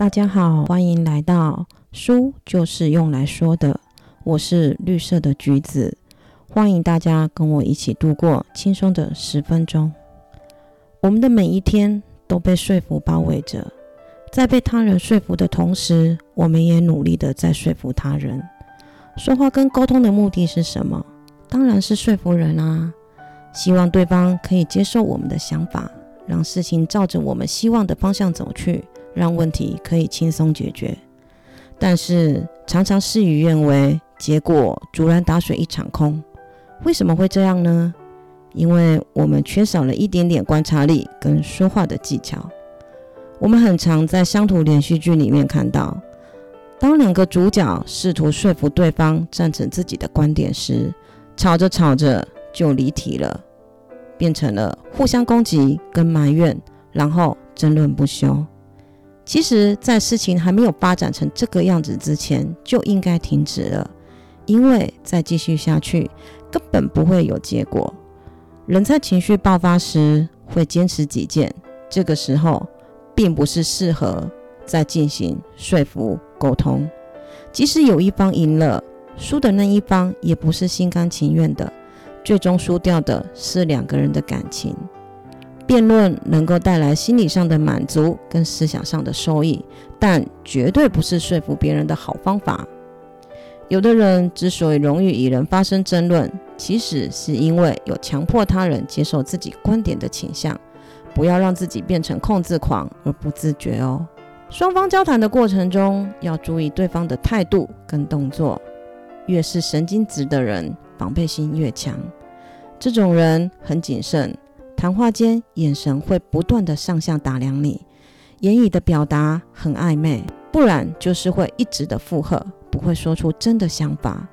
大家好，欢迎来到书就是用来说的。我是绿色的橘子，欢迎大家跟我一起度过轻松的十分钟。我们的每一天都被说服包围着，在被他人说服的同时，我们也努力的在说服他人。说话跟沟通的目的是什么？当然是说服人啊，希望对方可以接受我们的想法，让事情照着我们希望的方向走去。让问题可以轻松解决，但是常常事与愿违，结果竹篮打水一场空。为什么会这样呢？因为我们缺少了一点点观察力跟说话的技巧。我们很常在乡土连续剧里面看到，当两个主角试图说服对方赞成自己的观点时，吵着吵着就离题了，变成了互相攻击跟埋怨，然后争论不休。其实，在事情还没有发展成这个样子之前，就应该停止了，因为再继续下去根本不会有结果。人在情绪爆发时会坚持己见，这个时候并不是适合再进行说服沟通。即使有一方赢了，输的那一方也不是心甘情愿的，最终输掉的是两个人的感情。辩论能够带来心理上的满足跟思想上的收益，但绝对不是说服别人的好方法。有的人之所以容易与人发生争论，其实是因为有强迫他人接受自己观点的倾向。不要让自己变成控制狂而不自觉哦。双方交谈的过程中，要注意对方的态度跟动作。越是神经质的人，防备心越强。这种人很谨慎。谈话间，眼神会不断的上下打量你，言语的表达很暧昧，不然就是会一直的附和，不会说出真的想法。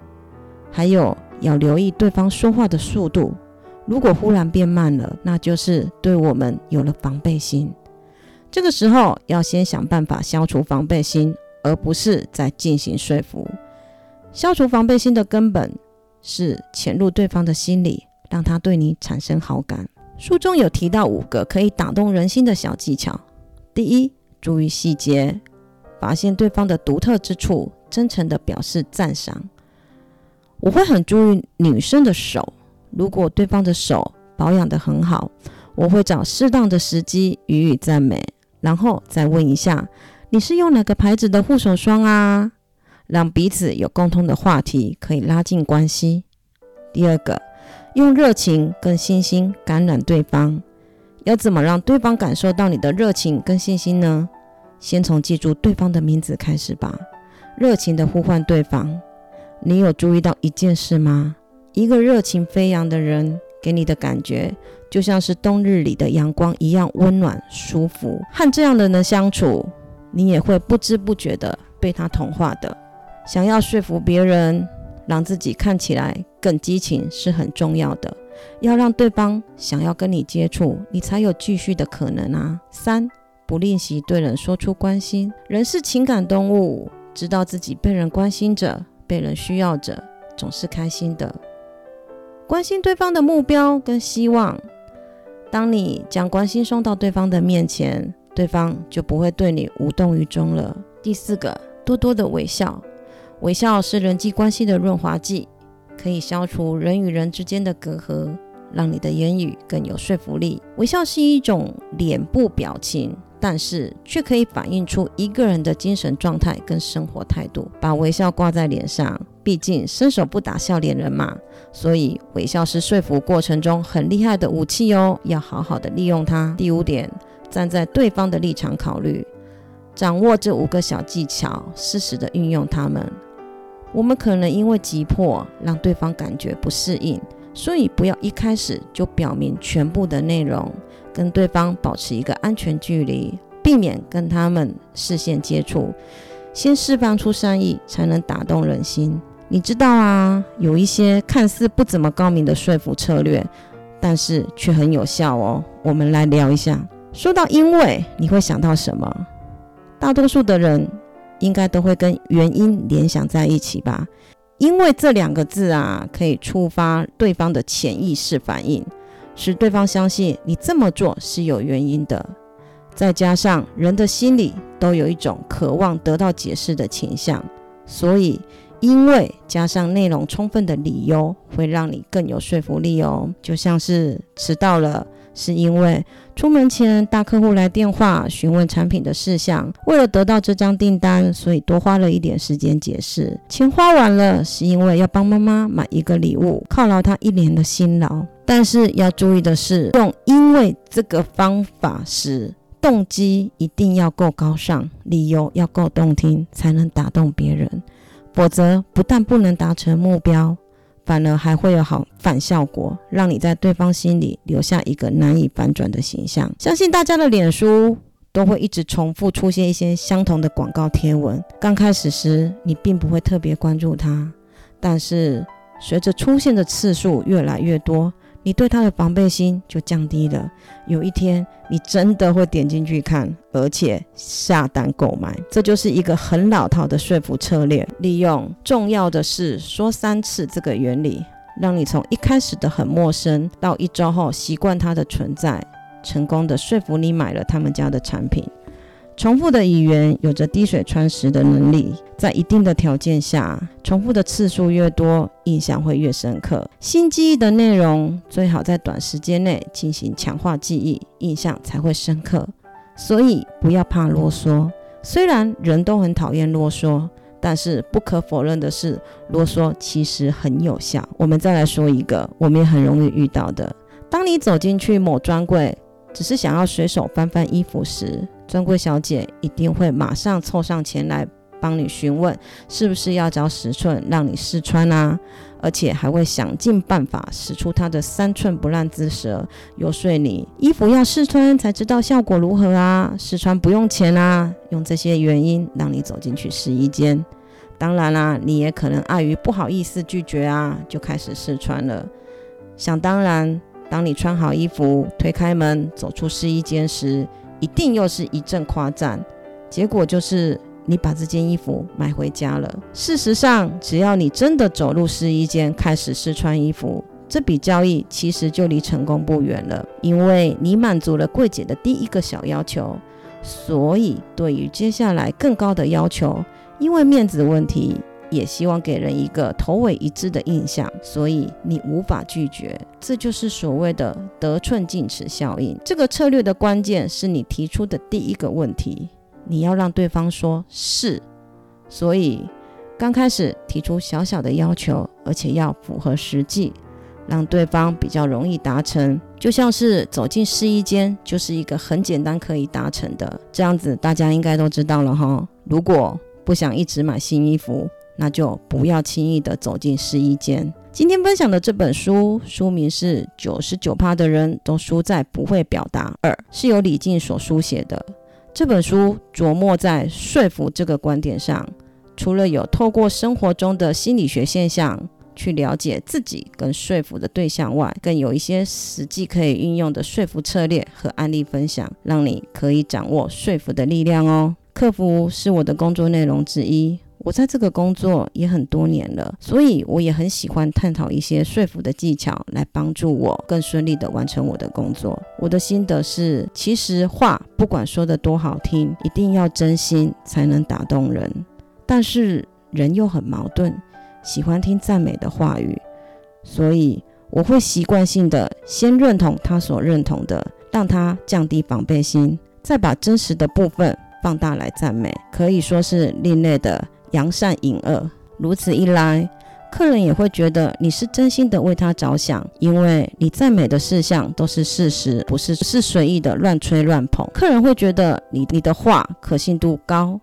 还有要留意对方说话的速度，如果忽然变慢了，那就是对我们有了防备心。这个时候要先想办法消除防备心，而不是在进行说服。消除防备心的根本是潜入对方的心里，让他对你产生好感。书中有提到五个可以打动人心的小技巧。第一，注意细节，发现对方的独特之处，真诚的表示赞赏。我会很注意女生的手，如果对方的手保养得很好，我会找适当的时机予以赞美，然后再问一下你是用哪个牌子的护手霜啊？让彼此有共同的话题，可以拉近关系。第二个。用热情跟信心感染对方，要怎么让对方感受到你的热情跟信心呢？先从记住对方的名字开始吧，热情的呼唤对方。你有注意到一件事吗？一个热情飞扬的人给你的感觉，就像是冬日里的阳光一样温暖舒服。和这样的人相处，你也会不知不觉的被他同化的。想要说服别人。让自己看起来更激情是很重要的，要让对方想要跟你接触，你才有继续的可能啊。三，不练习对人说出关心，人是情感动物，知道自己被人关心着，被人需要着，总是开心的。关心对方的目标跟希望，当你将关心送到对方的面前，对方就不会对你无动于衷了。第四个，多多的微笑。微笑是人际关系的润滑剂，可以消除人与人之间的隔阂，让你的言语更有说服力。微笑是一种脸部表情，但是却可以反映出一个人的精神状态跟生活态度。把微笑挂在脸上，毕竟伸手不打笑脸人嘛，所以微笑是说服过程中很厉害的武器哦，要好好的利用它。第五点，站在对方的立场考虑，掌握这五个小技巧，适时的运用它们。我们可能因为急迫让对方感觉不适应，所以不要一开始就表明全部的内容，跟对方保持一个安全距离，避免跟他们视线接触，先释放出善意，才能打动人心。你知道啊，有一些看似不怎么高明的说服策略，但是却很有效哦。我们来聊一下。说到因为，你会想到什么？大多数的人。应该都会跟原因联想在一起吧，因为这两个字啊，可以触发对方的潜意识反应，使对方相信你这么做是有原因的。再加上人的心里都有一种渴望得到解释的倾向，所以因为加上内容充分的理由，会让你更有说服力哦。就像是迟到了。是因为出门前大客户来电话询问产品的事项，为了得到这张订单，所以多花了一点时间解释。钱花完了，是因为要帮妈妈买一个礼物，犒劳她一年的辛劳。但是要注意的是，用因为这个方法时，动机一定要够高尚，理由要够动听，才能打动别人，否则不但不能达成目标。反而还会有好反效果，让你在对方心里留下一个难以反转的形象。相信大家的脸书都会一直重复出现一些相同的广告贴文。刚开始时，你并不会特别关注它，但是随着出现的次数越来越多。你对他的防备心就降低了。有一天，你真的会点进去看，而且下单购买。这就是一个很老套的说服策略，利用重要的事说三次这个原理，让你从一开始的很陌生，到一周后习惯它的存在，成功的说服你买了他们家的产品。重复的语言有着滴水穿石的能力，在一定的条件下，重复的次数越多，印象会越深刻。新记忆的内容最好在短时间内进行强化记忆，印象才会深刻。所以不要怕啰嗦，虽然人都很讨厌啰嗦，但是不可否认的是，啰嗦其实很有效。我们再来说一个，我们也很容易遇到的：当你走进去某专柜，只是想要随手翻翻衣服时。专柜小姐一定会马上凑上前来帮你询问，是不是要找尺寸让你试穿啊？而且还会想尽办法使出她的三寸不烂之舌，游说你衣服要试穿才知道效果如何啊，试穿不用钱啊，用这些原因让你走进去试衣间。当然啦，你也可能碍于不好意思拒绝啊，就开始试穿了。想当然，当你穿好衣服，推开门走出试衣间时，一定又是一阵夸赞，结果就是你把这件衣服买回家了。事实上，只要你真的走入试衣间开始试穿衣服，这笔交易其实就离成功不远了，因为你满足了柜姐的第一个小要求。所以，对于接下来更高的要求，因为面子问题。也希望给人一个头尾一致的印象，所以你无法拒绝，这就是所谓的得寸进尺效应。这个策略的关键是你提出的第一个问题，你要让对方说是。所以刚开始提出小小的要求，而且要符合实际，让对方比较容易达成。就像是走进试衣间，就是一个很简单可以达成的。这样子大家应该都知道了哈。如果不想一直买新衣服，那就不要轻易的走进试衣间。今天分享的这本书书名是《九十九趴的人都输在不会表达二》，是由李静所书写的。这本书琢磨在说服这个观点上，除了有透过生活中的心理学现象去了解自己跟说服的对象外，更有一些实际可以运用的说服策略和案例分享，让你可以掌握说服的力量哦。客服是我的工作内容之一。我在这个工作也很多年了，所以我也很喜欢探讨一些说服的技巧，来帮助我更顺利的完成我的工作。我的心得是，其实话不管说的多好听，一定要真心才能打动人。但是人又很矛盾，喜欢听赞美的话语，所以我会习惯性的先认同他所认同的，让他降低防备心，再把真实的部分放大来赞美，可以说是另类的。扬善隐恶，如此一来，客人也会觉得你是真心的为他着想，因为你赞美的事项都是事实，不是是随意的乱吹乱捧。客人会觉得你你的话可信度高，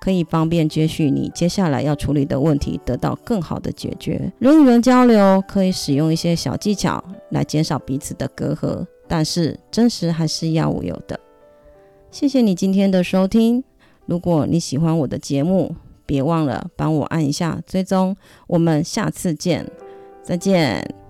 可以方便接续你接下来要处理的问题，得到更好的解决。人与人交流可以使用一些小技巧来减少彼此的隔阂，但是真实还是要有的。谢谢你今天的收听，如果你喜欢我的节目。别忘了帮我按一下追踪，我们下次见，再见。